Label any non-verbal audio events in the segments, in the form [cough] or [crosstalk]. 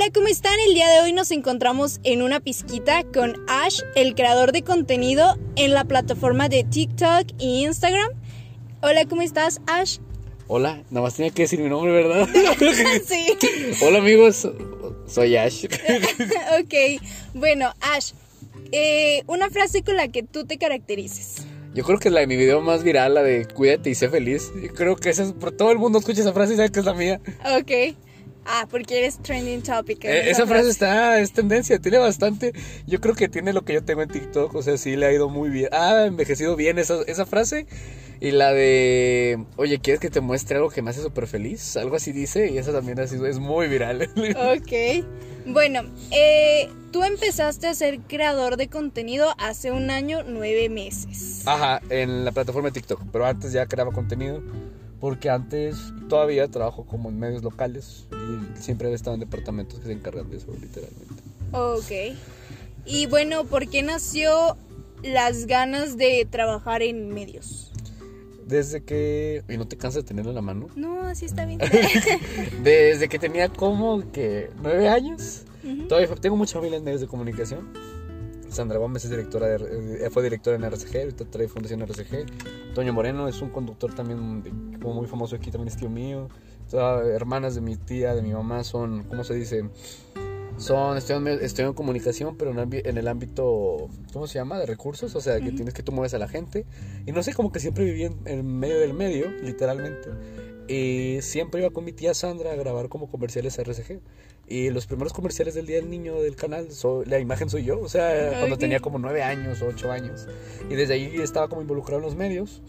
Hola, ¿cómo están? El día de hoy nos encontramos en una pizquita con Ash, el creador de contenido en la plataforma de TikTok y Instagram. Hola, ¿cómo estás, Ash? Hola, nada más tenía que decir mi nombre, ¿verdad? [laughs] [laughs] sí. Hola amigos, soy Ash. [laughs] ok, bueno, Ash, eh, una frase con la que tú te caracterices. Yo creo que es la de mi video más viral, la de cuídate y sé feliz. Yo creo que esa es, por todo el mundo escucha esa frase y sabe que es la mía. Ok. Ah, porque eres trending topic. Eh, esa, frase, está, es tendencia, tiene bastante. Yo creo que tiene lo que yo tengo en TikTok, o sea, sí le ha ido muy bien. Ah, envejecido bien esa, esa frase. Y la de, oye, ¿quieres que te muestre algo que me hace súper feliz? Algo así dice, y esa también ha sido, es muy viral. [laughs] Ok. Bueno, eh, tú empezaste a ser creador de contenido hace un año, nueve meses. Ajá, en la plataforma de TikTok, pero antes ya creaba contenido porque antes todavía trabajo como en medios locales y siempre he estado en departamentos que se encargan de eso, literalmente. Ok. Y bueno, ¿por qué nació las ganas de trabajar en medios? Desde que... ¿Y no te cansas de tenerlo en la mano? No, así está bien. [laughs] Desde que tenía como que nueve años. Todavía tengo mucha familia en medios de comunicación Sandra Gómez es directora de, eh, fue directora en RCG, ahorita trae Fundación RCG. Toño Moreno es un conductor también como muy famoso aquí, también es tío mío. hermanas de mi tía, de mi mamá son, ¿cómo se dice? Son, estudian, en comunicación, pero en, el ámbito, ¿cómo se llama? De recursos, o sea, que tienes que tú mueves a la gente. Y no sé, como que siempre viví en, medio del medio, literalmente. Y siempre iba con mi tía Sandra a grabar como comerciales RCG. Y los primeros comerciales del Día del Niño del canal, la imagen soy yo, o sea, cuando tenía como nueve años o ocho años. Y desde ahí estaba como involucrado en los medios.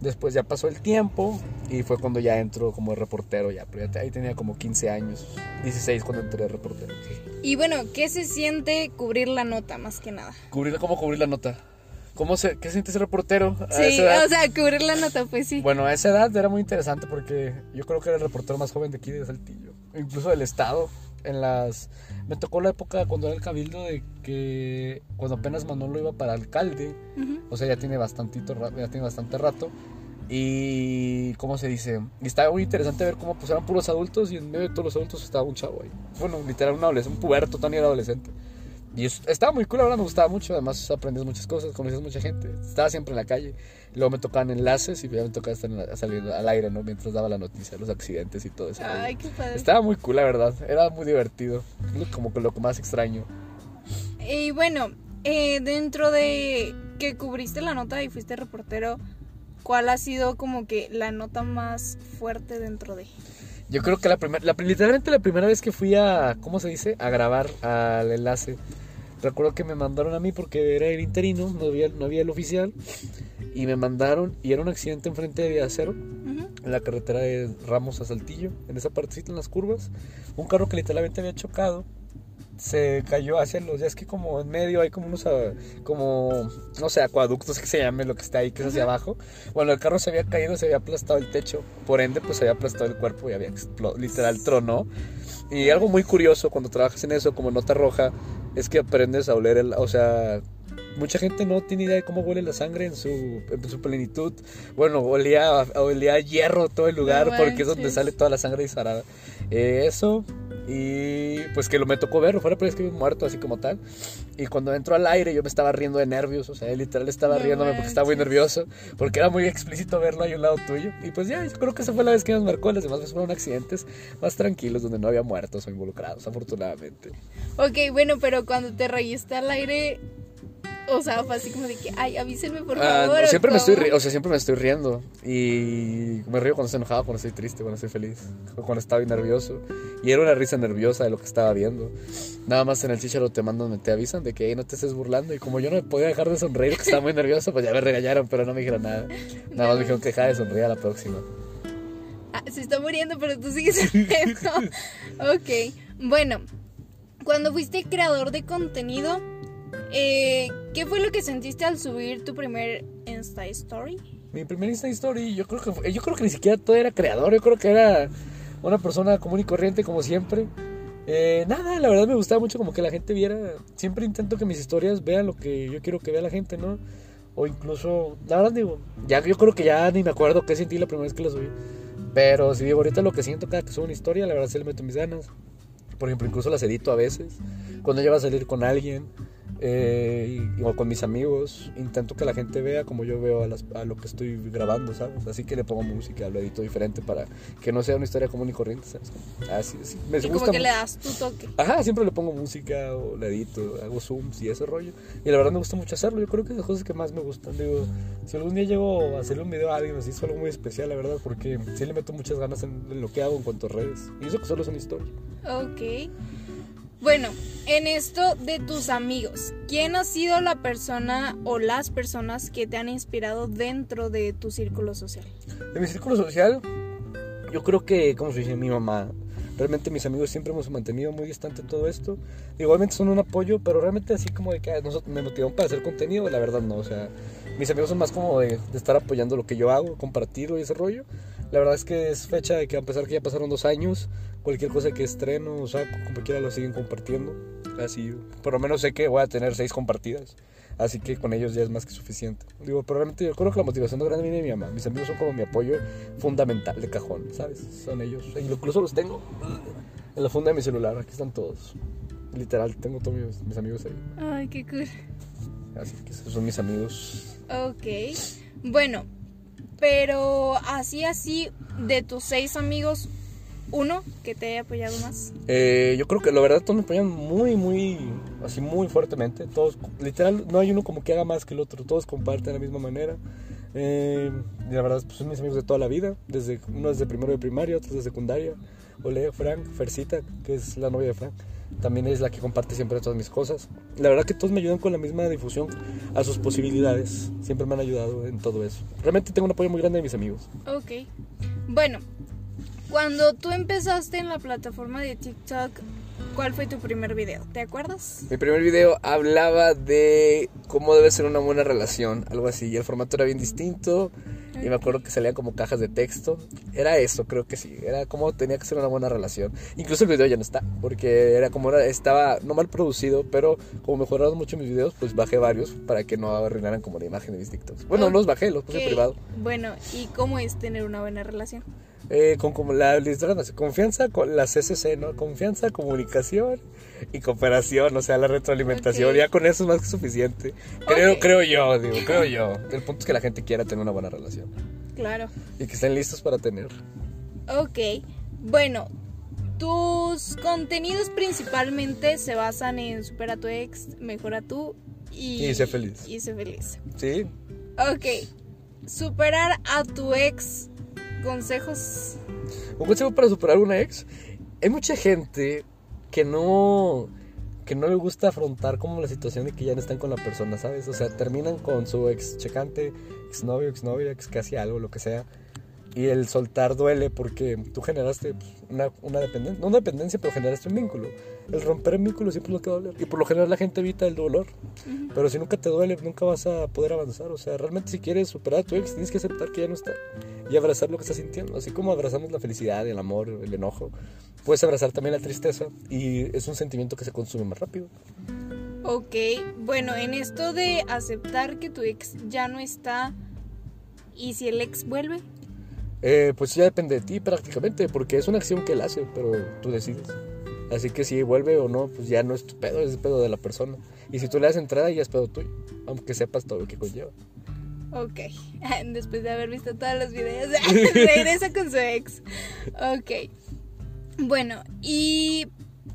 Después ya pasó el tiempo y fue cuando ya entró como reportero, ya, pero ahí tenía como 15 años, 16 cuando entré de reportero. Y bueno, ¿qué se siente cubrir la nota más que nada? ¿Cubrir, ¿Cómo cubrir la nota? ¿Cómo se, ¿Qué siente ese reportero? sí, o sea, cubrir la nota, pues sí. Bueno, a esa edad era muy interesante porque yo creo que era el reportero más joven de aquí de Saltillo, incluso del estado en las... Me tocó la época cuando era el cabildo de que cuando apenas Manolo iba para alcalde, o sea, ya tiene bastantito, ya tiene bastante rato. Y, ¿cómo se dice? Y estaba muy interesante ver cómo pues eran puros adultos y en medio de todos los adultos estaba un chavo ahí. Bueno, literal un adolescente, un puberto, Tony era adolescente. Y estaba muy cool, ahora me gustaba mucho, además aprendes muchas cosas, conoces mucha gente. Estaba siempre en la calle. Luego me tocaban enlaces y ya me tocaba estar saliendo al aire, ¿no? Mientras daba la noticia, los accidentes y todo eso. Ay, qué padre. Estaba muy cool, la verdad. Era muy divertido. Como que lo más extraño. Y bueno, eh, dentro de que cubriste la nota y fuiste reportero, ¿cuál ha sido como que la nota más fuerte dentro de? Yo creo que la primera, literalmente la primera vez que fui a, ¿cómo se dice? A grabar al enlace Recuerdo que me mandaron a mí porque era el interino, no había, no había el oficial. Y me mandaron, y era un accidente enfrente de Vía Cero, en la carretera de Ramos a Saltillo, en esa partecita, en las curvas. Un carro que literalmente había chocado se cayó hacia los, ya es que como en medio hay como unos, ah, como, no sé, acueductos que se llame lo que está ahí, que es hacia abajo. Bueno, el carro se había caído, se había aplastado el techo, por ende pues se había aplastado el cuerpo y había literal tronó. Y algo muy curioso cuando trabajas en eso como nota roja es que aprendes a oler, el, o sea, mucha gente no tiene idea de cómo huele la sangre en su, en su plenitud. Bueno, olía, olía hierro todo el lugar porque es donde sale toda la sangre disparada. Eh, eso, y pues que lo me tocó ver, fuera pero es que muerto así como tal. Y cuando entró al aire yo me estaba riendo de nervios, o sea, literal estaba riéndome porque estaba muy nervioso, porque era muy explícito verlo ahí a un lado tuyo. Y pues ya, yo creo que esa fue la vez que nos marcó, las demás veces fueron accidentes más tranquilos donde no había muertos o involucrados, afortunadamente. Ok, bueno, pero cuando te reíste al aire, o sea, fue así como de que, ay, avísenme por ah, favor. siempre me estoy o sea, siempre me estoy riendo. Y me río cuando estoy enojado, cuando estoy triste, cuando estoy feliz, cuando estaba nervioso. Y era una risa nerviosa de lo que estaba viendo. Nada más en el chicharo te mandan, te avisan de que no te estés burlando. Y como yo no me podía dejar de sonreír, que estaba muy nervioso, pues ya me regañaron, pero no me dijeron nada. Nada más me dijeron que dejara de sonreír a la próxima. Ah, se está muriendo, pero tú sigues sonriendo. ok. Bueno, cuando fuiste creador de contenido eh, ¿Qué fue lo que sentiste al subir tu primer Insta Story? Mi primer Insta Story, yo creo que yo creo que ni siquiera todo era creador, yo creo que era una persona común y corriente como siempre. Eh, nada, la verdad me gustaba mucho como que la gente viera. Siempre intento que mis historias vean lo que yo quiero que vea la gente, ¿no? O incluso, la verdad digo, ya yo creo que ya ni me acuerdo qué sentí la primera vez que lo subí. Pero si digo ahorita lo que siento cada que subo una historia, la verdad sí le meto mis ganas. Por ejemplo, incluso las edito a veces. Cuando llego a salir con alguien eh, y- o con mis amigos, intento que la gente vea como yo veo a, las- a lo que estoy grabando, ¿sabes? Así que le pongo música, lo edito diferente para que no sea una historia común y corriente, ¿sabes? Así, así. Me Y como gusta que mu- le das tu toque. Ajá, siempre le pongo música o le edito, hago zooms y ese rollo. Y la verdad me gusta mucho hacerlo. Yo creo que es de las cosas que más me gustan. Digo, si algún día llego a hacerle un video a alguien así, es algo muy especial, la verdad, porque sí le meto muchas ganas en, en lo que hago en cuanto a redes. Y eso que solo son historias. Ok. Bueno, en esto de tus amigos, ¿quién ha sido la persona o las personas que te han inspirado dentro de tu círculo social? De mi círculo social, yo creo que, como se dice, mi mamá. Realmente mis amigos siempre hemos mantenido muy distante todo esto. Igualmente son un apoyo, pero realmente así como de que ah, nosotros me motivan para hacer contenido, la verdad no. O sea, mis amigos son más como de, de estar apoyando lo que yo hago, compartirlo y ese rollo. La verdad es que es fecha de que a pesar que ya pasaron dos años, cualquier cosa que estreno o saco, como quiera lo siguen compartiendo. Así, por lo menos sé que voy a tener seis compartidas. Así que con ellos ya es más que suficiente. Digo, pero realmente yo creo que la motivación más grande viene de mi mamá. Mis amigos son como mi apoyo fundamental de cajón, ¿sabes? Son ellos. E incluso los tengo en la funda de mi celular. Aquí están todos. Literal, tengo todos mis, mis amigos ahí. Ay, qué cool. Así que esos son mis amigos. Ok. Bueno, pero así, así, de tus seis amigos, uno que te haya apoyado más. Eh, yo creo que la verdad todos me apoyan muy, muy, así muy fuertemente. Todos, literal, no hay uno como que haga más que el otro. Todos comparten de la misma manera. Eh, y la verdad, pues son mis amigos de toda la vida. Desde, uno desde primero de primaria, otros de secundaria. Ole, Frank, Fercita, que es la novia de Frank. También es la que comparte siempre todas mis cosas. La verdad que todos me ayudan con la misma difusión a sus posibilidades. Siempre me han ayudado en todo eso. Realmente tengo un apoyo muy grande de mis amigos. Ok. Bueno, cuando tú empezaste en la plataforma de TikTok, ¿cuál fue tu primer video? ¿Te acuerdas? Mi primer video hablaba de cómo debe ser una buena relación, algo así. Y el formato era bien distinto. Y me acuerdo que salían como cajas de texto. Era eso, creo que sí. Era como tenía que ser una buena relación. Incluso el video ya no está. Porque era como era, estaba no mal producido. Pero como mejoraron mucho mis videos, pues bajé varios para que no arruinaran como la imagen de mis TikToks. Bueno, no los bajé, los puse privado. Bueno, ¿y cómo es tener una buena relación? Eh, con como la literatura, confianza con la CCC, ¿no? Confianza, comunicación y cooperación, o sea, la retroalimentación. Ya con eso es más que suficiente. Creo, creo yo, digo, creo yo. El punto es que la gente quiera tener una buena relación Claro. y que estén listos para tener. Ok. Bueno, tus contenidos principalmente se basan en supera a tu ex, mejora tú y... Y sé feliz. Y sé feliz. ¿Sí? Ok. Superar a tu ex, consejos. Un consejo para superar una ex. Hay mucha gente que no que no le gusta afrontar como la situación de que ya no están con la persona, ¿sabes? O sea, terminan con su ex checante, ex novio, ex ex casi algo, lo que sea. Y el soltar duele porque tú generaste pues, una, una dependencia, no una dependencia, pero generaste un vínculo. El romper el vínculo siempre es lo que va a doler. Y por lo general la gente evita el dolor. Pero si nunca te duele, nunca vas a poder avanzar. O sea, realmente si quieres superar a tu ex, tienes que aceptar que ya no está. Y abrazar lo que estás sintiendo. Así como abrazamos la felicidad, el amor, el enojo. Puedes abrazar también la tristeza. Y es un sentimiento que se consume más rápido. Ok, bueno, en esto de aceptar que tu ex ya no está y si el ex vuelve. Eh, pues ya depende de ti prácticamente. Porque es una acción que él hace, pero tú decides. Así que si vuelve o no, pues ya no es tu pedo, es el pedo de la persona. Y si tú le das entrada, ya es pedo tuyo. Aunque sepas todo lo que conlleva. Ok, [laughs] después de haber visto todos los videos, [laughs] regresa con su ex. Ok, bueno, ¿y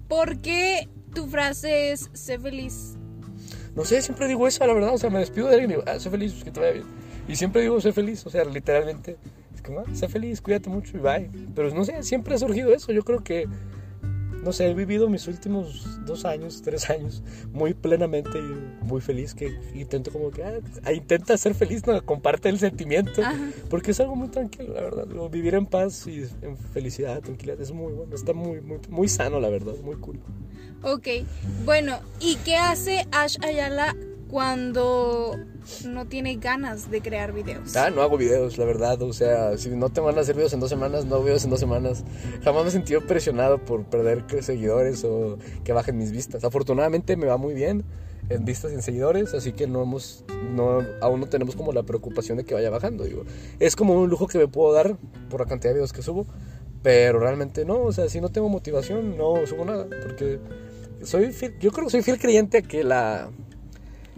por qué tu frase es sé feliz? No sé, siempre digo eso, la verdad. O sea, me despido de alguien y digo, ah, sé feliz, pues que te vaya bien. Y siempre digo, sé feliz. O sea, literalmente, ah, sé feliz, cuídate mucho y bye. Pero no sé, siempre ha surgido eso. Yo creo que, no sé, he vivido mis últimos dos años, tres años muy plenamente y muy feliz. Que intento como que, ah, ah, intenta ser feliz, ¿no? comparte el sentimiento. Ajá. Porque es algo muy tranquilo, la verdad. Vivir en paz y en felicidad, tranquilidad, es muy bueno. Está muy, muy, muy sano, la verdad. Muy cool. Ok, bueno, ¿y qué hace Ash Ayala cuando no tiene ganas de crear videos? Ah, no hago videos, la verdad. O sea, si no te van a hacer videos en dos semanas, no videos en dos semanas. Jamás me he sentido presionado por perder seguidores o que bajen mis vistas. Afortunadamente me va muy bien en vistas y en seguidores, así que no hemos, no, aún no tenemos como la preocupación de que vaya bajando. Digo, es como un lujo que me puedo dar por la cantidad de videos que subo. Pero realmente no, o sea, si no tengo motivación, no subo nada. Porque soy fiel- yo creo que soy fiel creyente a que la,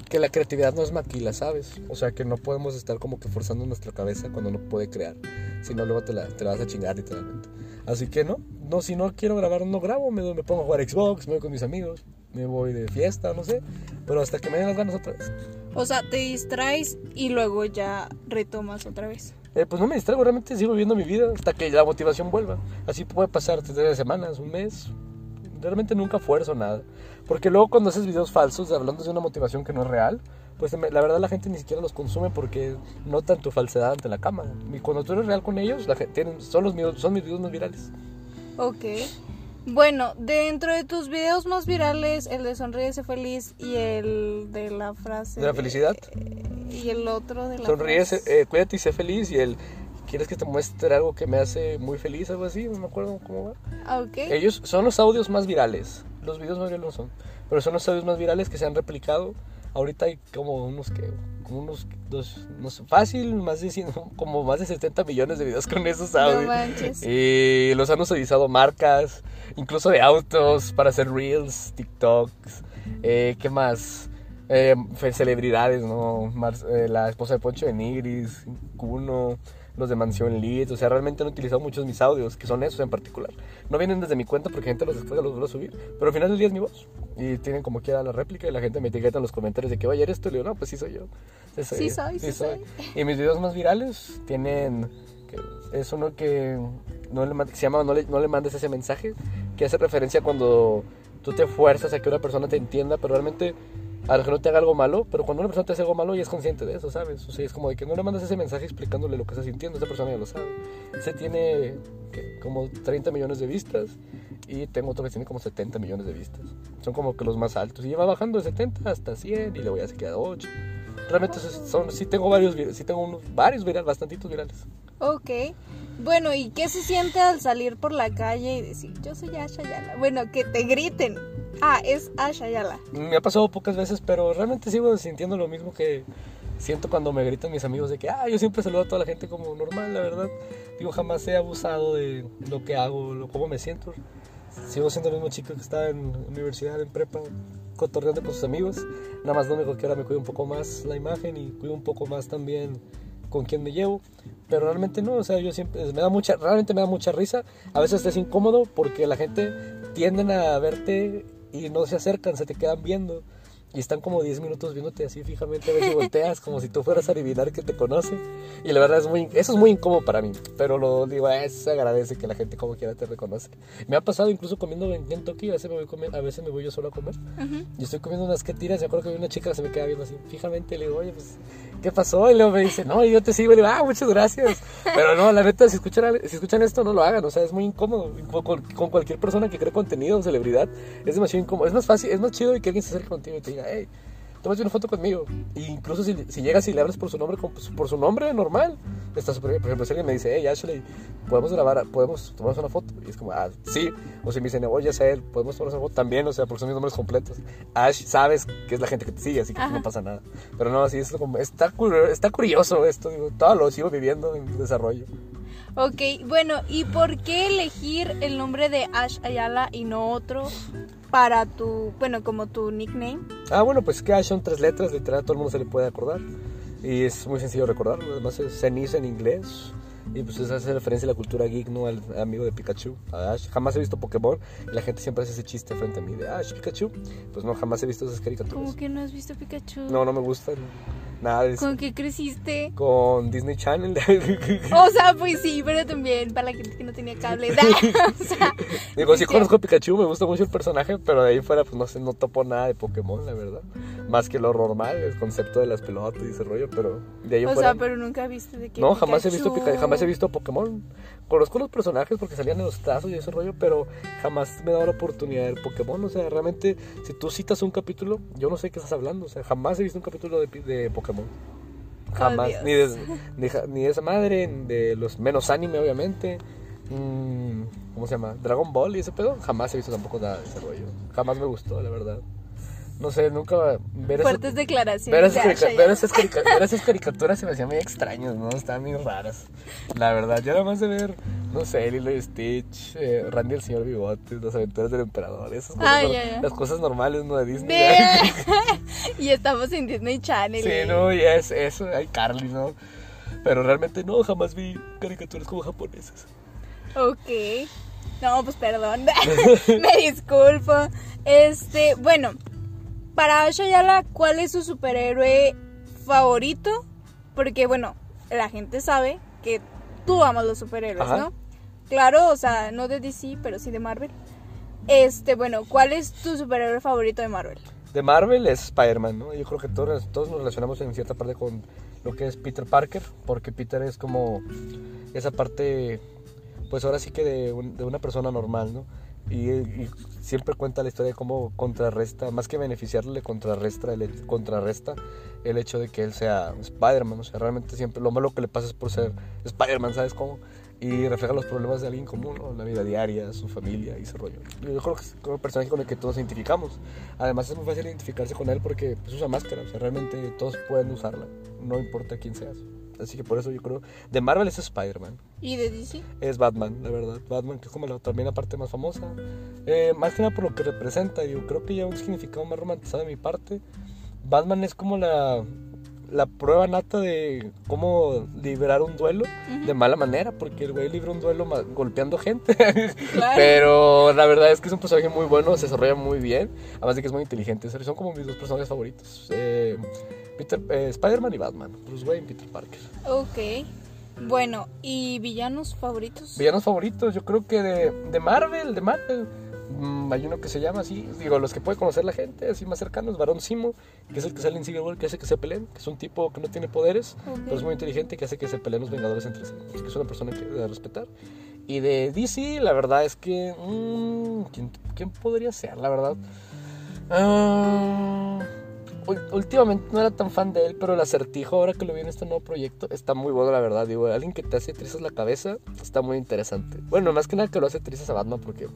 que la creatividad no es maquila, ¿sabes? O sea, que no podemos estar como que forzando nuestra cabeza cuando no puede crear. Si no, luego te la, te la vas a chingar literalmente. Así que no, no, si no quiero grabar, no grabo. Me, me pongo a jugar Xbox, me voy con mis amigos, me voy de fiesta, no sé. Pero hasta que me den las ganas otra vez. O sea, te distraes y luego ya retomas otra vez. Eh, pues no me distraigo, realmente sigo viviendo mi vida hasta que la motivación vuelva. Así puede pasar tres semanas, un mes. Realmente nunca fuerzo nada. Porque luego cuando haces videos falsos hablando de una motivación que no es real, pues la verdad la gente ni siquiera los consume porque notan tu falsedad ante la cámara. Y cuando tú eres real con ellos, la gente, tienen, son, los, son mis videos más virales. Ok. Bueno, dentro de tus videos más virales, el de Sonríe, sé feliz y el de la frase... ¿De la felicidad? eh, y el otro de la Sonríe, frase- sé- eh, cuídate y sé feliz. Y el, ¿quieres que te muestre algo que me hace muy feliz? Algo así, no me acuerdo cómo va. Ah, Ok. Ellos son los audios más virales. Los videos más virales no son. Pero son los audios más virales que se han replicado. Ahorita hay como unos que. Como unos dos. No sé, fácil, más de 100, [laughs] como más de 70 millones de videos con esos No audios. manches. y los han utilizado marcas, incluso de autos, para hacer reels, TikToks. Eh, ¿Qué más? Eh, celebridades, ¿no? Mar- eh, la esposa de Poncho de Nigris, Kuno, los de Mansión Lead. O sea, realmente han utilizado muchos mis audios, que son esos en particular. No vienen desde mi cuenta porque gente los después los vuelve a subir. Pero al final del día es mi voz. Y tienen como quiera la réplica y la gente me etiqueta en los comentarios de que, oye, ¿eres tú? Le digo, no, pues sí soy yo. Sí soy, sí soy. Y mis videos más virales tienen... es uno que, no le, se llama no le, no le mandes ese mensaje, que hace referencia cuando tú te fuerzas a que una persona te entienda, pero realmente a lo que no te haga algo malo, pero cuando una persona te hace algo malo ya es consciente de eso, ¿sabes? O sea, es como de que no le mandas ese mensaje explicándole lo que está sintiendo, esa persona ya lo sabe. Ese tiene ¿qué? como 30 millones de vistas y tengo otro que tiene como 70 millones de vistas. Son como que los más altos. Y lleva bajando de 70 hasta 100 y le voy a quedar 8. Realmente esos son, sí tengo varios, sí tengo unos, varios virales, bastantitos virales. Ok. Bueno, ¿y qué se siente al salir por la calle y decir, yo soy Asha? Bueno, que te griten. Ah, es Asha Yala. Me ha pasado pocas veces, pero realmente sigo sintiendo lo mismo que siento cuando me gritan mis amigos de que, ah, yo siempre saludo a toda la gente como normal, la verdad. Digo, jamás he abusado de lo que hago, lo, cómo me siento. Sigo siendo el mismo chico que estaba en universidad, en prepa, cotorreando con sus amigos. Nada más lo único que ahora me cuido un poco más la imagen y cuido un poco más también con quién me llevo. Pero realmente no, o sea, yo siempre, me da mucha, realmente me da mucha risa. A veces es incómodo porque la gente tienden a verte y no se acercan, se te quedan viendo. Y están como 10 minutos viéndote así fijamente a ver si volteas, como si tú fueras a adivinar que te conoce. Y la verdad es muy, eso es muy incómodo para mí. Pero lo digo, eh, se agradece que la gente como quiera te reconoce. Me ha pasado incluso comiendo en Kentucky, a veces me voy, comer- a veces me voy yo solo a comer. Y estoy comiendo unas que tiras, me acuerdo que una chica que se me queda viendo así fijamente, le digo, oye, pues, ¿qué pasó? Y luego me dice, no, yo te sigo, y le digo, ah, muchas gracias. Pero no, la neta, si escuchan, si escuchan esto, no lo hagan, o sea, es muy incómodo. Con, con- cualquier persona que cree contenido o celebridad, es demasiado incómodo. Es más fácil, es más chido que alguien se acerque contigo y te diga, hey, tómate una foto conmigo. E incluso si, si llegas y le hablas por su nombre, pues, por su nombre normal, está súper bien. Por ejemplo, si alguien me dice, hey, Ashley, podemos grabar, podemos tomarnos una foto. Y es como, ah, sí. O si me dicen, oye, Sel, podemos tomarnos una foto también, o sea, porque son mis nombres completos. Ash, sabes que es la gente que te sigue, así que Ajá. no pasa nada. Pero no, así es como, está curioso esto, digo, todo lo sigo viviendo en desarrollo. Ok, bueno, ¿y por qué elegir el nombre de Ash Ayala y no otro para tu, bueno, como tu nickname? Ah, bueno, pues que Ash son tres letras, literal, todo el mundo se le puede acordar. Y es muy sencillo recordarlo. Además es ceniza en inglés. Y pues eso hace referencia a la cultura geek, ¿no? Al amigo de Pikachu, a Ash. Jamás he visto Pokémon y la gente siempre hace ese chiste frente a mí de Ash, Pikachu. Pues no, jamás he visto esas caricaturas. ¿Cómo que no has visto Pikachu? No, no me gustan. Nada de. ¿Con qué creciste? Con Disney Channel. [laughs] O sea, pues sí, pero también para la gente que no tenía cable. [laughs] o sea, Digo, sí conozco a Pikachu, me gusta mucho el personaje, pero de ahí fuera, pues no sé, no topo nada de Pokémon, la verdad. Más que lo normal, el concepto de las pelotas y ese rollo, pero de ahí o fuera. sea, pero nunca viste de qué No, jamás he visto Pikachu. Pika- jamás he visto Pokémon. Conozco los personajes porque salían en los tazos y ese rollo, pero jamás me he dado la oportunidad de ver Pokémon. O sea, realmente, si tú citas un capítulo, yo no sé qué estás hablando. O sea, jamás he visto un capítulo de, de Pokémon. Jamás. Ni, de, ni de esa madre, de los menos anime, obviamente. Mm, ¿Cómo se llama? Dragon Ball y ese pedo. Jamás he visto tampoco nada de ese rollo. Jamás me gustó, la verdad. No sé, nunca ver esas, Fuertes declaraciones. ver esas, de carica- Asha ver ya. esas carica- ver esas caricaturas se me hacían muy extrañas, ¿no? Estaban muy raras. La verdad, yo nada más de ver, no sé, Lilo y Stitch, eh, Randy el señor Bigotes, las aventuras del emperador, esas cosas, Ah, nor- ya, ya. las cosas normales, ¿no? De Disney. [laughs] [laughs] Y estamos en Disney Channel. Sí, eh. no, y es eso, hay Carly, ¿no? Pero realmente no, jamás vi caricaturas como japonesas. Ok. No, pues perdón. [laughs] Me disculpo. Este, bueno, para Asha Yala, ¿cuál es su superhéroe favorito? Porque, bueno, la gente sabe que tú amas los superhéroes, Ajá. ¿no? Claro, o sea, no de DC, pero sí de Marvel. Este, bueno, ¿cuál es tu superhéroe favorito de Marvel? De Marvel es Spider-Man, ¿no? Yo creo que todos, todos nos relacionamos en cierta parte con lo que es Peter Parker, porque Peter es como esa parte, pues ahora sí que de, un- de una persona normal, ¿no? Y, y siempre cuenta la historia de cómo contrarresta, más que beneficiarle, le contrarresta el, contrarresta el hecho de que él sea Spider-Man, o sea, realmente siempre lo malo que le pasa es por ser Spider-Man, ¿sabes cómo? Y refleja los problemas de alguien común, ¿no? La vida diaria, su familia y ese rollo. Yo creo que es un personaje con el que todos identificamos. Además es muy fácil identificarse con él porque pues, usa máscara, o sea, realmente todos pueden usarla, no importa quién seas. Así que por eso yo creo, de Marvel es Spider-Man, ¿Y de DC? es Batman, la verdad. Batman que es como la, también la parte más famosa. Eh, más que nada por lo que representa, yo creo que ya un significado más romantizado de mi parte. Batman es como la, la prueba nata de cómo liberar un duelo de mala manera, porque el güey libra un duelo golpeando gente. [laughs] Claro. Pero la verdad es que es un personaje muy bueno, se desarrolla muy bien, además de que es muy inteligente. Son como mis dos personajes favoritos. Eh, Peter, eh, Spider-Man y Batman. Bruce Wayne, Peter Parker. Ok. Bueno, ¿y villanos favoritos? Villanos favoritos, yo creo que de, de Marvel, de Marvel. Mm, hay uno que se llama así, digo, los que puede conocer la gente, así más cercanos, Barón Simo, que es el que sale en Civil War, que hace que se peleen, que es un tipo que no tiene poderes, pero es muy inteligente, que hace que se peleen los Vengadores entre sí. Así que es una persona que debe respetar. Y de DC, la verdad es que... mm, ¿quién, quién podría ser, la verdad? Ah, últimamente no era tan fan de él, pero el acertijo, ahora que lo vi en este nuevo proyecto, está muy bueno, la verdad. Digo, alguien que te hace trizas la cabeza está muy interesante. Bueno, más que nada que lo hace trizas a Batman, porque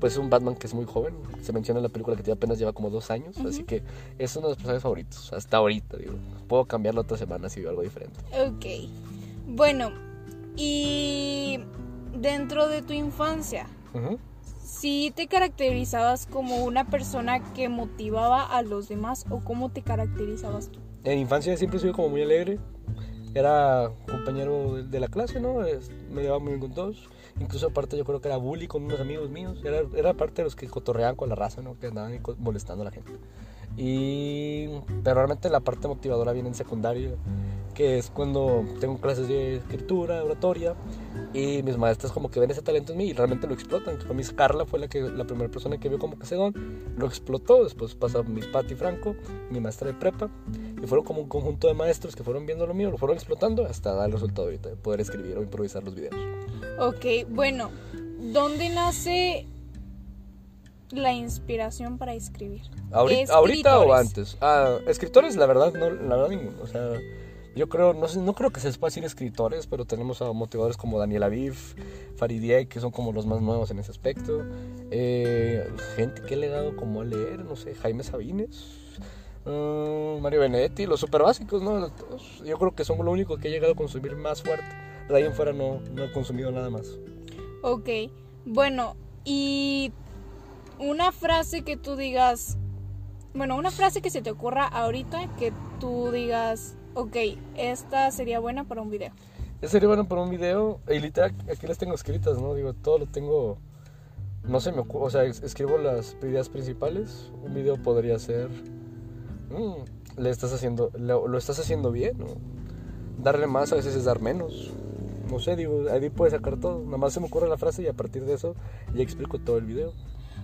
pues es un Batman que es muy joven. Se menciona en la película que tiene apenas lleva como dos años, así que es uno de los personajes favoritos, hasta ahorita, digo. Puedo cambiarlo otra semana si veo algo diferente. Ok. Bueno, y dentro de tu infancia. ¿Sí te caracterizabas como una persona que motivaba a los demás o cómo te caracterizabas tú? En infancia siempre sido como muy alegre. Era compañero de, la clase, ¿no? Me llevaba muy bien con todos. Incluso aparte yo creo que era bully con unos amigos míos. Era, parte de los que cotorreaban con la raza, ¿no? Que andaban molestando a la gente. Y... Pero realmente la parte motivadora viene en secundaria, que es cuando tengo clases de escritura, oratoria, y mis maestras como que ven ese talento en mí y realmente lo explotan. Para mí Carla fue la, que, la primera persona que vio como que ese don, lo explotó. Después pasó Miss Patty Franco, mi maestra de prepa, y fueron como un conjunto de maestros que fueron viendo lo mío, lo fueron explotando hasta dar el resultado ahorita de poder escribir o improvisar los videos. Ok, bueno, ¿dónde nace la inspiración para escribir? ¿Ahorita, ¿ahorita o antes? Ah, escritores, la verdad, no, la verdad ninguno. O sea, yo creo, no, sé, no creo que se pueda decir escritores, pero tenemos a motivadores como Daniel Aviv, Faridie, que son como los más nuevos en ese aspecto. Eh, gente que he legado como a leer, no sé, Jaime Sabines, mm, Mario Benedetti, los super básicos, ¿no? Yo creo que son lo único que he llegado a consumir más fuerte. De ahí en fuera no, no he consumido nada más. Ok, bueno, y una frase que tú digas, bueno, una frase que se te ocurra ahorita que tú digas, ok, esta sería buena para un video. Ese sería bueno para un video. Y literal, aquí las tengo escritas, ¿no? Digo, todo lo tengo. No se me ocurre. O sea, es- escribo las ideas principales. Un video podría ser. mm, le estás haciendo. Lo, lo estás haciendo bien, ¿no? Darle más a veces es dar menos. No sé, digo, ahí puedes sacar todo. Nada más se me ocurre la frase y a partir de eso ya explico todo el video.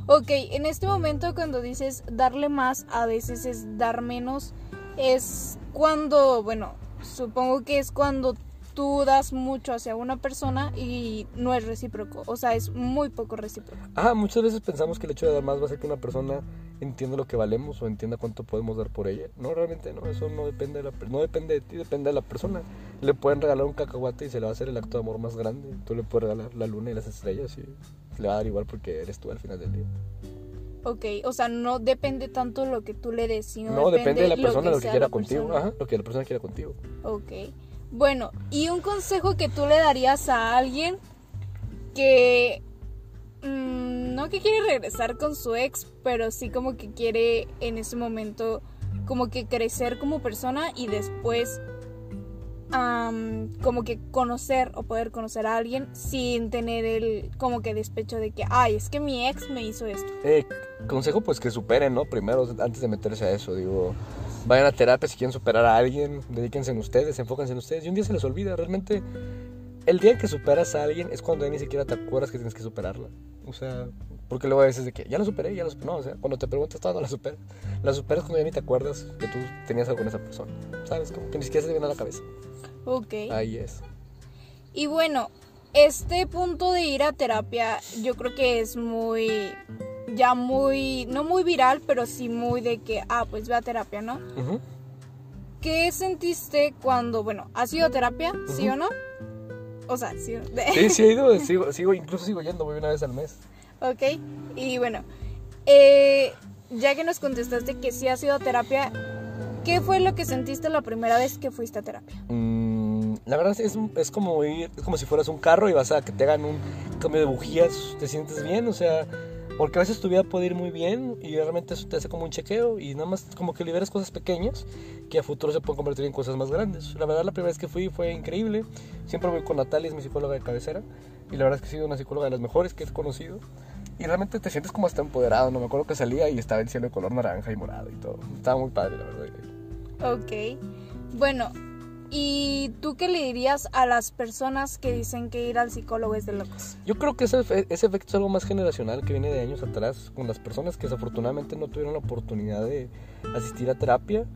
Ok, en este momento cuando dices darle más, a veces es dar menos, es cuando, bueno, supongo que es cuando tú das mucho hacia una persona y no es recíproco, o sea, es muy poco recíproco. Ah, muchas veces pensamos que el hecho de dar más va a hacer que una persona entienda lo que valemos o entienda cuánto podemos dar por ella. No, realmente no, eso no depende de la no depende de ti, depende de la persona. Le pueden regalar un cacahuate y se le va a hacer el acto de amor más grande. Tú le puedes regalar la luna y las estrellas y le va a dar igual porque eres tú al final del día. Ok, o sea, no depende tanto lo que tú le des, sino No, depende de la persona lo que, sea quiera la contigo. persona. Ajá, lo que la persona quiera contigo. Ok. Bueno, y un consejo que tú le darías a alguien que mm, no que quiere regresar con su ex, pero sí como que quiere en ese momento como que crecer como persona y después am, como que conocer o poder conocer a alguien sin tener el como que despecho de que, ay, es que mi ex me hizo esto. Eh, consejo pues que superen, ¿no? Primero, antes de meterse a eso, digo, vayan a terapia si quieren superar a alguien, dedíquense en ustedes, enfóquense en ustedes y un día se les olvida, realmente el día que superas a alguien es cuando ni siquiera te acuerdas que tienes que superarla. O sea, porque luego a veces de que ya la superé, ya la superé. No, o sea, cuando te preguntas, todavía no la superas. La superas cuando ya ni te acuerdas que tú tenías algo con esa persona. ¿Sabes? Como que ni siquiera se te viene a la cabeza. Ok. Ahí es. Y bueno, este punto de ir a terapia yo creo que es muy, ya muy, no muy viral, pero sí muy de que, ah, pues ve a terapia, ¿no? ¿Qué sentiste cuando, bueno, has ido a terapia, sí o no? O sea, sí. Sí, sí he ido, sigo, sigo, incluso sigo yendo, voy una vez al mes. ok. Y bueno, eh, ya que nos contestaste que sí has ido a terapia, ¿qué fue lo que sentiste la primera vez que fuiste a terapia? Mm, la verdad es, es como ir, es como si fueras un carro y vas a que te hagan un cambio de bujías, te sientes bien, o sea, porque a veces tu vida puede ir muy bien y realmente eso te hace como un chequeo y nada más como que liberas cosas pequeñas que a futuro se pueden convertir en cosas más grandes. La verdad la primera vez que fui fue increíble, siempre voy con Natalia, es mi psicóloga de cabecera y la verdad es que ha sido una psicóloga de las mejores que he conocido. Y realmente te sientes como hasta empoderado, no me acuerdo que salía y estaba el cielo de color naranja y morado y todo. Estaba muy padre, la verdad. Ok. Bueno, ¿y tú qué le dirías a las personas que dicen que ir al psicólogo es de locos? Yo creo que ese, ese efecto es algo más generacional que viene de años atrás con las personas que desafortunadamente no tuvieron la oportunidad de asistir a terapia.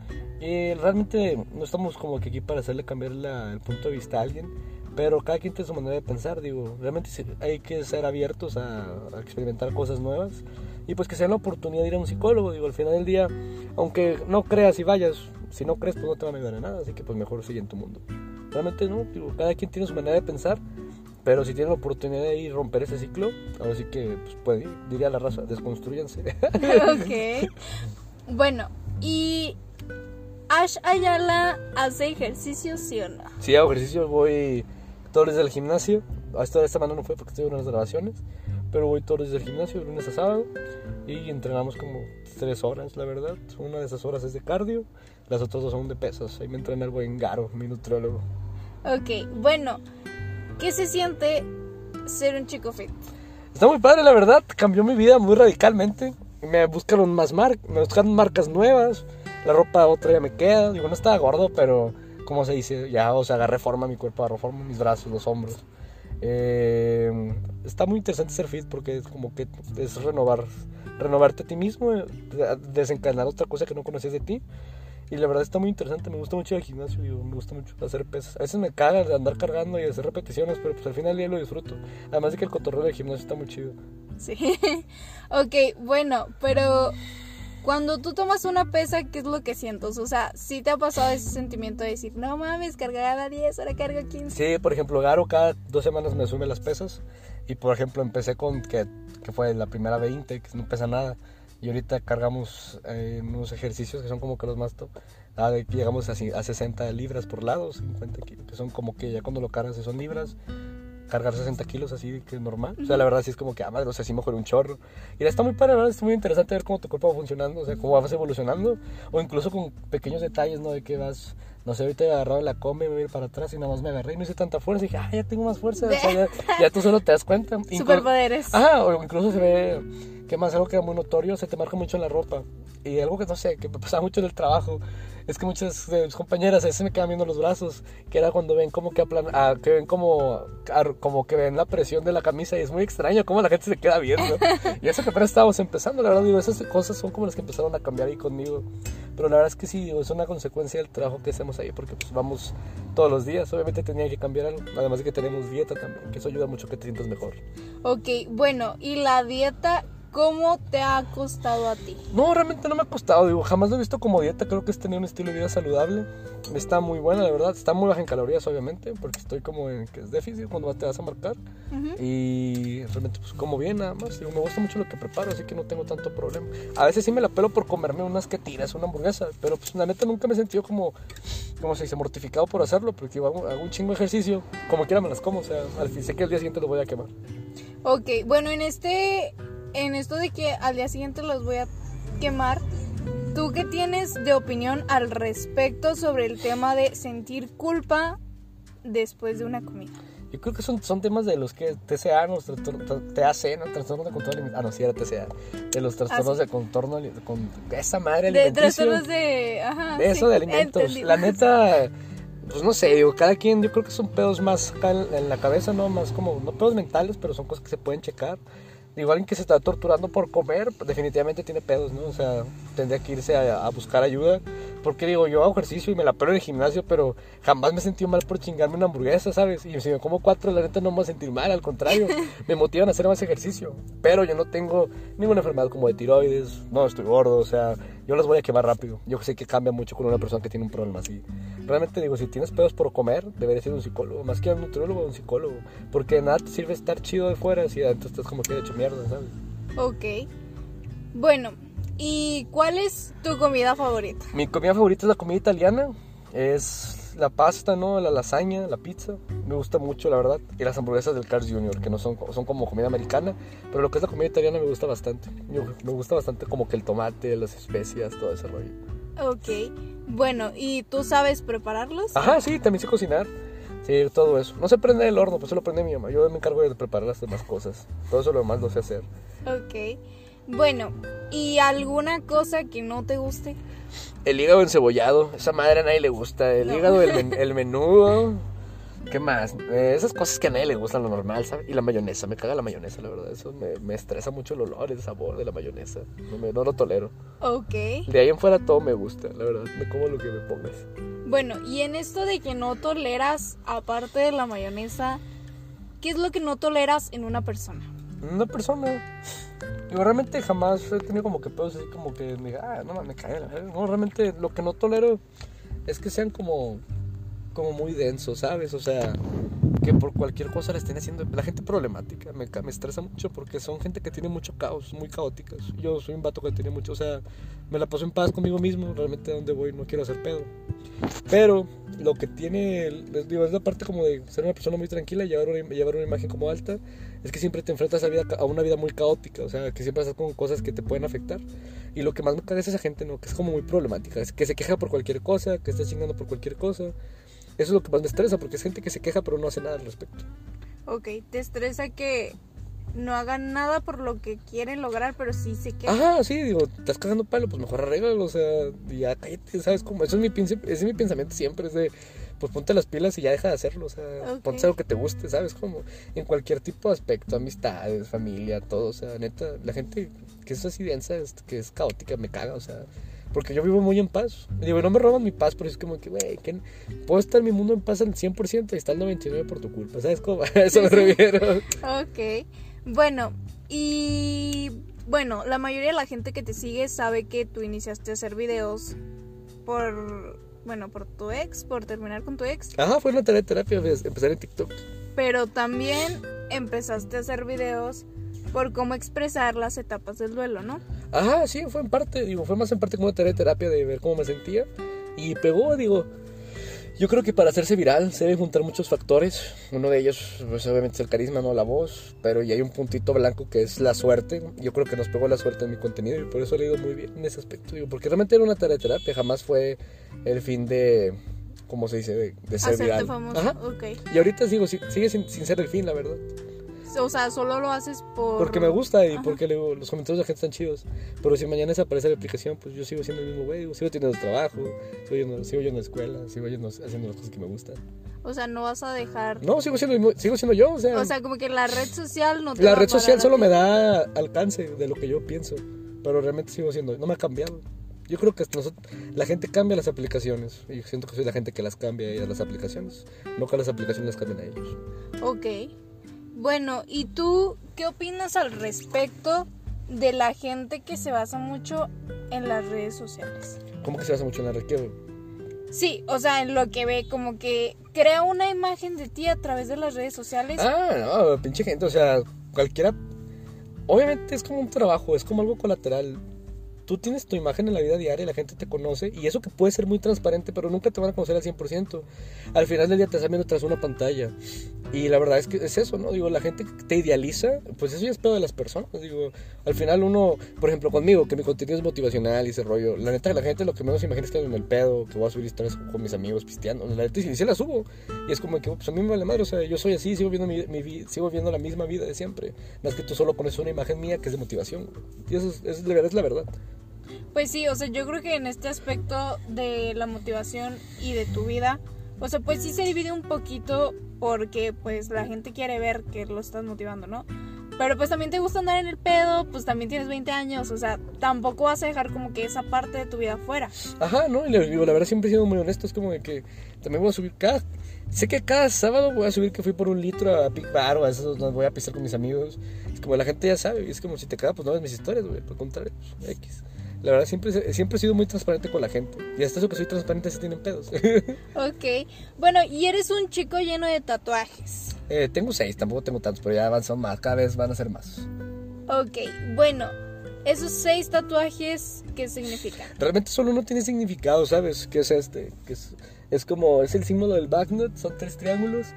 Y realmente no estamos como que aquí para hacerle cambiar la- el punto de vista a alguien, pero cada quien tiene su manera de pensar, digo, realmente hay que ser abiertos a, a experimentar cosas nuevas y pues que sea la oportunidad de ir a un psicólogo, digo, al final del día, aunque no creas y vayas, si no crees pues no te van a ayudar en nada, así que pues mejor sigue en tu mundo. Realmente no, digo, cada quien tiene su manera de pensar pero si tienen la oportunidad de ir romper ese ciclo, ahora sí que pues, puede ir, diría la raza, desconstruyanse. [laughs] [laughs] ok. Bueno, ¿y Ash Ayala hace ejercicio, sí o no? si hago ejercicio, voy todos los días al gimnasio. Esta, esta semana no fue porque estoy en unas grabaciones, pero voy todos los días al gimnasio, de lunes a sábado, y entrenamos como tres horas, la verdad. Una de esas horas es de cardio, las otras dos son de pesas. Ahí me entrena el buen Garo, mi nutriólogo. Ok, bueno, ¿qué se siente ser un chico fit? Está muy padre, la verdad. Cambió mi vida muy radicalmente. Me buscaron más mar me buscaron marcas nuevas. La ropa otra ya me queda. Digo, no estaba gordo, pero como se dice, ya, o sea, agarré forma a mi cuerpo, agarré forma mis brazos, los hombros. Eh, está muy interesante ser fit porque es como que es renovar, renovarte a ti mismo, eh, desencadenar otra cosa que no conocías de ti. Y la verdad está muy interesante, me gusta mucho el gimnasio, digo, me gusta mucho hacer pesas. A veces me caga de andar cargando y hacer repeticiones, pero pues al final día lo disfruto. Además de que el cotorreo del gimnasio está muy chido. Sí. [laughs] ok, bueno, pero cuando tú tomas una pesa, ¿qué es lo que sientes? O sea, ¿sí te ha pasado ese sentimiento de decir, no mames, cargaba 10, ahora cargo 15? Sí, por ejemplo, Garo cada dos semanas me sube las pesas. Y por ejemplo, empecé con que, que fue la primera 20, que no pesa nada. Y ahorita cargamos eh, unos ejercicios que son como que los más top. Ah, llegamos a, ci- a 60 libras por lado, 50 kilos, que son como que ya cuando lo cargas son libras. Cargar 60 kilos así que es normal. O sea, la verdad sí es como que, ah, madre, o sea, sí mejor un chorro. Y está muy padre, verdad, es muy interesante ver cómo tu cuerpo va funcionando, o sea, cómo vas evolucionando. O incluso con pequeños detalles, ¿no? De que vas, no sé, ahorita he agarrado la come y me voy a ir para atrás y nada más me agarré y no hice tanta fuerza. Y dije, ah, ya tengo más fuerza. O sea, ya, [laughs] ya tú solo te das cuenta. Inclu- Superpoderes. Ajá, o incluso se ve, que más algo que era muy notorio, se te marca mucho en la ropa. Y algo que no sé, que me pasaba mucho en el trabajo, es que muchas de mis compañeras a veces me quedan viendo los brazos, que era cuando ven como que aplan, ah, que ven como, ar- como que ven la presión de la camisa y es muy extraño cómo la gente se queda viendo. [laughs] y eso que apenas estábamos empezando, la verdad digo, esas cosas son como las que empezaron a cambiar ahí conmigo. Pero la verdad es que sí, es una consecuencia del trabajo que hacemos ahí, porque pues vamos todos los días, obviamente tenía que cambiar algo, además de que tenemos dieta también, que eso ayuda mucho que te sientas mejor. Ok, bueno, ¿y la dieta ¿cómo te ha costado a ti? No, realmente no me ha costado, digo, jamás lo he visto como dieta, creo que es tener un estilo de vida saludable. Está muy buena, la verdad, está muy baja en calorías, obviamente, porque estoy como en que es déficit cuando te vas a marcar. Ujú. Y realmente pues como bien nada más, digo, me gusta mucho lo que preparo, así que no tengo tanto problema. A veces sí me la pelo por comerme unas que tiras, una hamburguesa, pero pues la neta nunca me he sentido como, como se dice, mortificado por hacerlo, porque digo, hago, hago un chingo de ejercicio, como quiera me las como, o sea, al fin sé que el día siguiente lo voy a quemar. Ok, bueno, en este, en esto de que al día siguiente los voy a quemar, ¿tú qué tienes de opinión al respecto sobre el tema de sentir culpa después de una comida? Yo creo que son, son temas de los que TCA, los TAC, ¿no? Trastornos de control alimentario. Ah, no, sí era TCA. De los trastornos sí. de contorno, con esa madre De alimenticia. trastornos de... Ajá, De eso sí, de alimentos. entendí. La neta, pues no sé, digo, cada quien, yo creo que son pedos más acá en, en la cabeza, ¿no? Más como, no pedos mentales, pero son cosas que se pueden checar. Digo, alguien que se está torturando por comer, definitivamente tiene pedos, ¿no? O sea, tendría que irse a, a buscar ayuda. Porque digo, yo hago ejercicio y me la pelo en el gimnasio, pero jamás me he sentido mal por chingarme una hamburguesa, ¿sabes? Y si me como cuatro, la neta no me voy a sentir mal, al contrario, [laughs] me motivan a hacer más ejercicio. Pero yo no tengo ninguna enfermedad como de tiroides, no estoy gordo, o sea, yo las voy a quemar rápido. Yo sé que cambia mucho con una persona que tiene un problema así. Realmente digo, si tienes pedos por comer, deberías ir a un psicólogo, más que a un nutriólogo, a un psicólogo. Porque de nada te sirve estar chido de fuera si adentro estás como que hecho mierda, ¿sabes? Ok. Bueno, ¿y cuál es tu comida favorita? Mi comida favorita es la comida italiana. Es la pasta, ¿no? La lasaña, la pizza. Me gusta mucho, la verdad. Y las hamburguesas del Carl's Jr., que no son, son como comida americana. Pero lo que es la comida italiana me gusta bastante. Me gusta bastante como que el tomate, las especias, todo ese rollo. Ok. Bueno, ¿y tú sabes prepararlos? Ajá, sí, también sé cocinar. Sí, todo eso. No sé prender el horno, pues eso lo prende mi mamá. Yo me encargo de preparar las demás cosas. Todo eso lo demás lo sé hacer. Ok. Bueno, ¿y alguna cosa que no te guste? El hígado encebollado, esa madre a nadie le gusta. El No. hígado, el, men- el [laughs] menudo. ¿Qué más? Eh, esas cosas que a nadie le gustan, lo normal, ¿sabes? Y la mayonesa, me caga la mayonesa, la verdad. Eso me, me estresa mucho el olor, el sabor de la mayonesa. No, me- no lo tolero. Ok. De ahí en fuera todo me gusta, la verdad. Me como lo que me pongas. Bueno, y en esto de que no toleras, aparte de la mayonesa, ¿qué es lo que no toleras en una persona? Una persona. Digo, realmente jamás he tenido como que pedos así como que me diga, ah, no me cae la verga". No, realmente lo que no tolero es que sean como, como muy densos, ¿sabes? O sea, que por cualquier cosa le estén haciendo. La gente problemática me, me estresa mucho porque son gente que tiene mucho caos, muy caóticas. Yo soy un vato que tiene mucho, o sea, me la paso en paz conmigo mismo. Realmente a donde voy no quiero hacer pedo. Pero lo que tiene, digo, es la parte como de ser una persona muy tranquila llevar una, llevar una imagen como alta, es que siempre te enfrentas a, vida, a una vida muy caótica, o sea, que siempre estás con cosas que te pueden afectar. Y lo que más me caga es esa gente, ¿no? Que es como muy problemática, es que se queja por cualquier cosa, que está chingando por cualquier cosa. Eso es lo que más me estresa, porque es gente que se queja pero no hace nada al respecto. Ok, te estresa que no hagan nada por lo que quieren lograr, pero sí se quejan. Ajá, sí, digo, estás cagando palo, pues mejor arréglalo, o sea, ya cállate, ¿sabes cómo? Eso es mi, ese es mi pensamiento siempre, es de, pues ponte las pilas y ya deja de hacerlo, o sea, ponte algo que te guste, ¿sabes? Como en cualquier tipo de aspecto, amistades, familia, todo, o sea, neta, la gente que es así densa, es- que es caótica, me caga, o sea, porque yo vivo muy en paz, digo, no me roban mi paz, pero es como que, güey, puedo estar en mi mundo en paz al 100% y está el 99% por tu culpa, ¿sabes cómo? [laughs] A eso me refiero. Ok, bueno, y bueno, la mayoría de la gente que te sigue sabe que tú iniciaste a hacer videos por, bueno, por tu ex, por terminar con tu ex, Ajá, fue una tarea de terapia, empezar en TikTok. pero también empezaste a hacer videos por cómo expresar las etapas del duelo, ¿no? Ajá, sí, fue en parte, digo, fue más en parte como una tarea de terapia de ver cómo me sentía. Y pegó, digo, yo creo que para hacerse viral se deben juntar muchos factores. Uno de ellos, pues obviamente es el carisma, no la voz, pero y hay un puntito blanco que es la suerte. Yo creo que nos pegó la suerte en mi contenido y por eso le he ido muy bien en ese aspecto, digo, porque realmente era una tarea de terapia, jamás fue el fin de, ¿cómo se dice?, de, de ser Hacerte viral. famoso, Ajá. Y ahorita sigo, si- sigue sin, sin ser el fin, la verdad. O sea, solo lo haces por... Porque me gusta y Ajá. porque digo, los comentarios de la gente están chidos. Pero si mañana desaparece la aplicación, pues yo sigo siendo el mismo güey. Sigo teniendo trabajo, sigo yendo, sigo yendo a la escuela, sigo yendo, haciendo las cosas que me gustan. O sea, no vas a dejar... No, sigo siendo, sigo siendo yo. O sea, O sea, como que la red social no te la va red social solo me da alcance de lo que yo pienso. Pero realmente sigo siendo, no me ha cambiado. Yo creo que nosotros, la gente cambia las aplicaciones. Y siento que soy la gente que las cambia a las aplicaciones. No que las aplicaciones las cambien a ellos. Ok. Bueno, ¿y tú qué opinas al respecto de la gente que se basa mucho en las redes sociales. ¿Cómo que se basa mucho en la red? ¿Qué? Sí, o sea, en lo que ve, como que crea una imagen de ti a través de las redes sociales. Ah, no, pinche gente, o sea, cualquiera... Obviamente es como un trabajo, es como algo colateral. Tú tienes tu imagen en la vida diaria, la gente te conoce y eso que puede ser muy transparente, pero nunca te van a conocer al 100%. Al final del día te están viendo tras una pantalla. Y la verdad es que es eso, ¿no? Digo, la gente te idealiza, pues eso ya es pedo de las personas. Digo, al final uno, por ejemplo, conmigo, que mi contenido es motivacional y ese rollo. La neta, la gente lo que menos imagina es que en el pedo, que voy a subir historias con mis amigos pisteando. La neta, y sí la subo. Y es como que, pues a mí me vale madre. O sea, yo soy así, sigo viendo, mi, mi sigo viendo la misma vida de siempre. Más que tú solo pones una imagen mía que es de motivación. Y eso es, es, es la verdad. Pues sí, o sea, yo creo que en este aspecto de la motivación y de tu vida, o sea, pues sí se divide un poquito porque pues la gente quiere ver que lo estás motivando, ¿no? Pero pues también te gusta andar en el pedo, pues también tienes 20 años, o sea, tampoco vas a dejar como que esa parte de tu vida fuera. Ajá, ¿no? Y le digo, la verdad siempre he sido muy honesto. Es como de que también voy a subir cada... Sé que cada sábado voy a subir que fui por un litro a Big Bar o a esos donde voy a pisar con mis amigos. Es como la gente ya sabe. Es como si te caga, pues no ves mis historias, güey. Por contrario, pues, X. La verdad siempre, siempre he sido muy transparente con la gente. Y hasta eso que soy transparente si tienen pedos. [laughs] Ok, bueno, y eres un chico lleno de tatuajes. Eh, tengo seis, tampoco tengo tantos, pero ya avanzan más. Cada vez van a ser más. Ok, bueno, esos seis tatuajes, ¿qué significan? Realmente solo no tiene significado, ¿sabes? ¿Qué es este? Que es, es como, es el símbolo del backnut, son tres triángulos.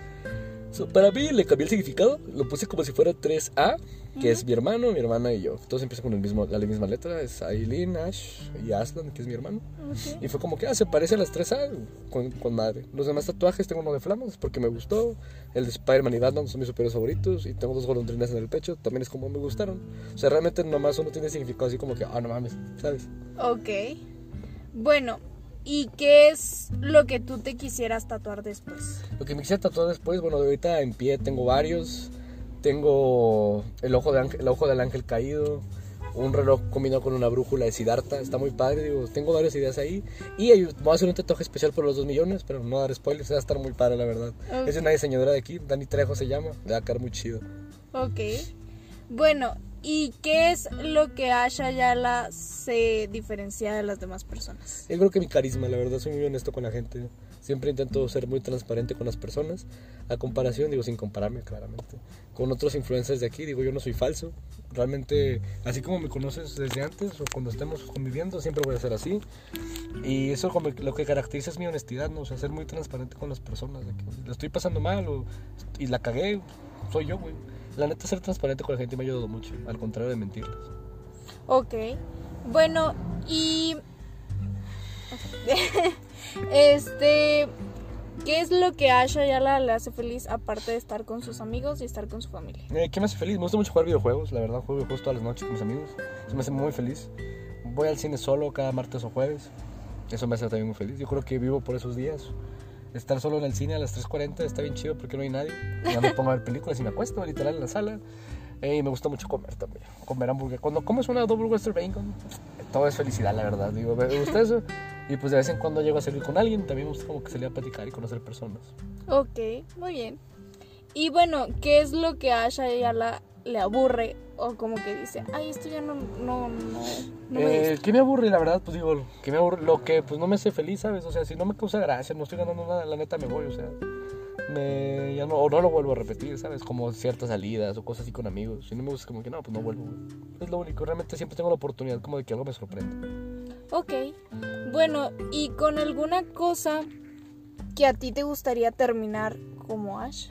So, para mí le cambié el significado, lo puse como si fuera 3A, que es mi hermano, mi hermana y yo. Todos empiezan con el mismo, la misma letra, es Aileen, Ash y Aslan, que es mi hermano. Ok. Y fue como que, ah, se parece a las 3A, con, con madre. Los demás tatuajes tengo uno de flamas, porque me gustó. El de Spider-Man y Batman son mis superhéroes favoritos. Y tengo dos golondrinas en el pecho, también es como me gustaron. O sea, realmente nomás uno tiene significado así como que, ah, no mames, ¿sabes? Ok. Bueno, ¿y qué es lo que tú te quisieras tatuar después? Lo que me quisiera tatuar después, bueno, de ahorita en pie tengo varios. Tengo el ojo, de ángel, el ojo del ángel caído, un reloj combinado con una brújula de Siddhartha, está muy padre, digo, tengo varias ideas ahí. Y voy a hacer un tatuaje especial por los 2 millones, pero no dar spoilers, va a estar muy padre, la verdad. Es una diseñadora de aquí, Dani Trejo se llama, le va a quedar muy chido. Ok. Bueno, ¿y qué es lo que Asha Ayala se diferencia de las demás personas? Yo creo que mi carisma, la verdad, soy muy honesto con la gente. Siempre intento ser muy transparente con las personas. A comparación, digo, sin compararme claramente, con otros influencers de aquí, digo, yo no soy falso. Realmente, así como me conoces desde antes o cuando estemos conviviendo, siempre voy a ser así. Y eso como lo que caracteriza es mi honestidad, ¿no? O sea, ser muy transparente con las personas. De que la estoy pasando mal o, y la cagué, soy yo, güey. La neta, ser transparente con la gente me ha ayudado mucho, al contrario de mentirles. Ok. Bueno, y... [laughs] este... ¿Qué es lo que a Asha Ayala le hace feliz aparte de estar con sus amigos y estar con su familia? Eh, ¿Qué me hace feliz? Me gusta mucho jugar videojuegos, la verdad. Juego videojuegos todas las noches con mis amigos. Eso me hace muy feliz. Voy al cine solo cada martes o jueves. Eso me hace también muy feliz. Yo creo que vivo por esos días. Estar solo en el cine a las 3.40 está bien chido porque no hay nadie. Ya me pongo a ver películas y me acuesto literal en la sala. Eh, y me gusta mucho comer también. Comer hamburguesa. Cuando comes una double western bacon, todo es felicidad, la verdad. Digo, me gusta eso. Y pues de vez en cuando llego a salir con alguien. También me gusta como que salir a platicar y conocer personas. Ok, muy bien. Y bueno, ¿qué es lo que Asha Ayala le aburre? O como que dice, ay, esto ya no, no, no, no me Eh. ¿Qué me aburre? La verdad, pues digo, que me aburre, lo que pues no me hace feliz, ¿sabes? O sea, si no me causa gracia, no estoy ganando nada, la neta me voy, o sea, me, ya no, o no lo vuelvo a repetir, ¿sabes? Como ciertas salidas o cosas así con amigos. Si no me gusta, como que no, pues no vuelvo. Es lo único, realmente siempre tengo la oportunidad como de que algo me sorprenda. Ok, bueno, ¿y con alguna cosa que a ti te gustaría terminar como Ash?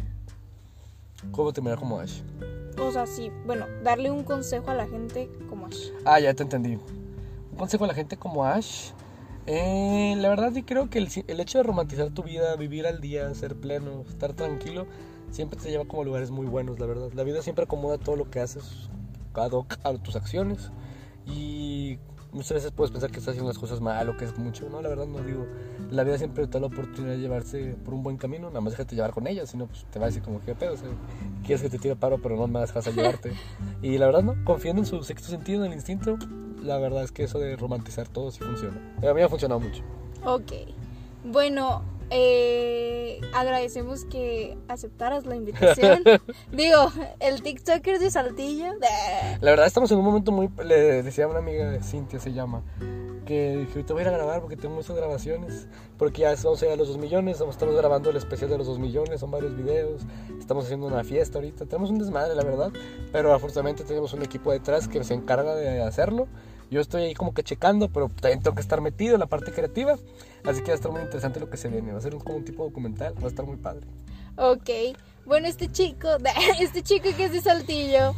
¿Cómo terminar como Ash? O sea, sí, bueno, darle un consejo a la gente como Ash. Ah, ya te entendí. Un consejo a la gente como Ash. Eh, la verdad, sí creo que el, el hecho de romantizar tu vida, vivir al día, ser pleno, estar tranquilo, siempre te lleva como a lugares muy buenos, la verdad. La vida siempre acomoda todo lo que haces, ad a tus acciones. Y muchas veces puedes pensar que estás haciendo las cosas mal o que es mucho. No, la verdad no digo. La vida siempre te da la oportunidad de llevarse por un buen camino. Nada más déjate llevar con ella, si no, pues te va a decir como que pedo. O sea, quieres que te tire paro, pero no me dejas a llevarte. [laughs] Y la verdad, no, confiando en su sexto sentido, en el instinto, la verdad es que eso de romantizar todo sí funciona. A mí me ha funcionado mucho. Ok, bueno, eh, agradecemos que aceptaras la invitación. [laughs] Digo, el TikToker de Saltillo. La verdad estamos en un momento muy... Le decía a una amiga, Cintia se llama, que dije, ahorita voy a ir a grabar porque tengo muchas grabaciones. Porque ya vamos a llegar a los 2 millones, estamos grabando el especial de los 2 millones, son varios videos. Estamos haciendo una fiesta ahorita. Tenemos un desmadre, la verdad. Pero afortunadamente tenemos un equipo detrás que se encarga de hacerlo. Yo estoy ahí como que checando, pero también tengo que estar metido en la parte creativa. Así que va a estar muy interesante lo que se viene. Va a ser como un tipo documental, va a estar muy padre. Ok. Bueno, este chico, [laughs] este chico que es de Saltillo,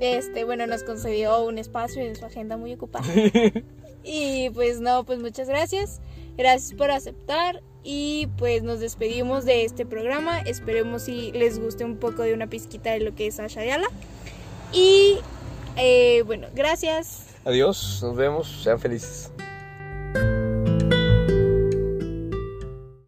este, bueno, nos concedió un espacio en su agenda muy ocupada. [laughs] y pues no, pues muchas gracias. Gracias por aceptar y pues nos despedimos de este programa. Esperemos si les guste un poco de una pizquita de lo que es Ashayala. Y eh, bueno, gracias. Adiós, nos vemos, sean felices.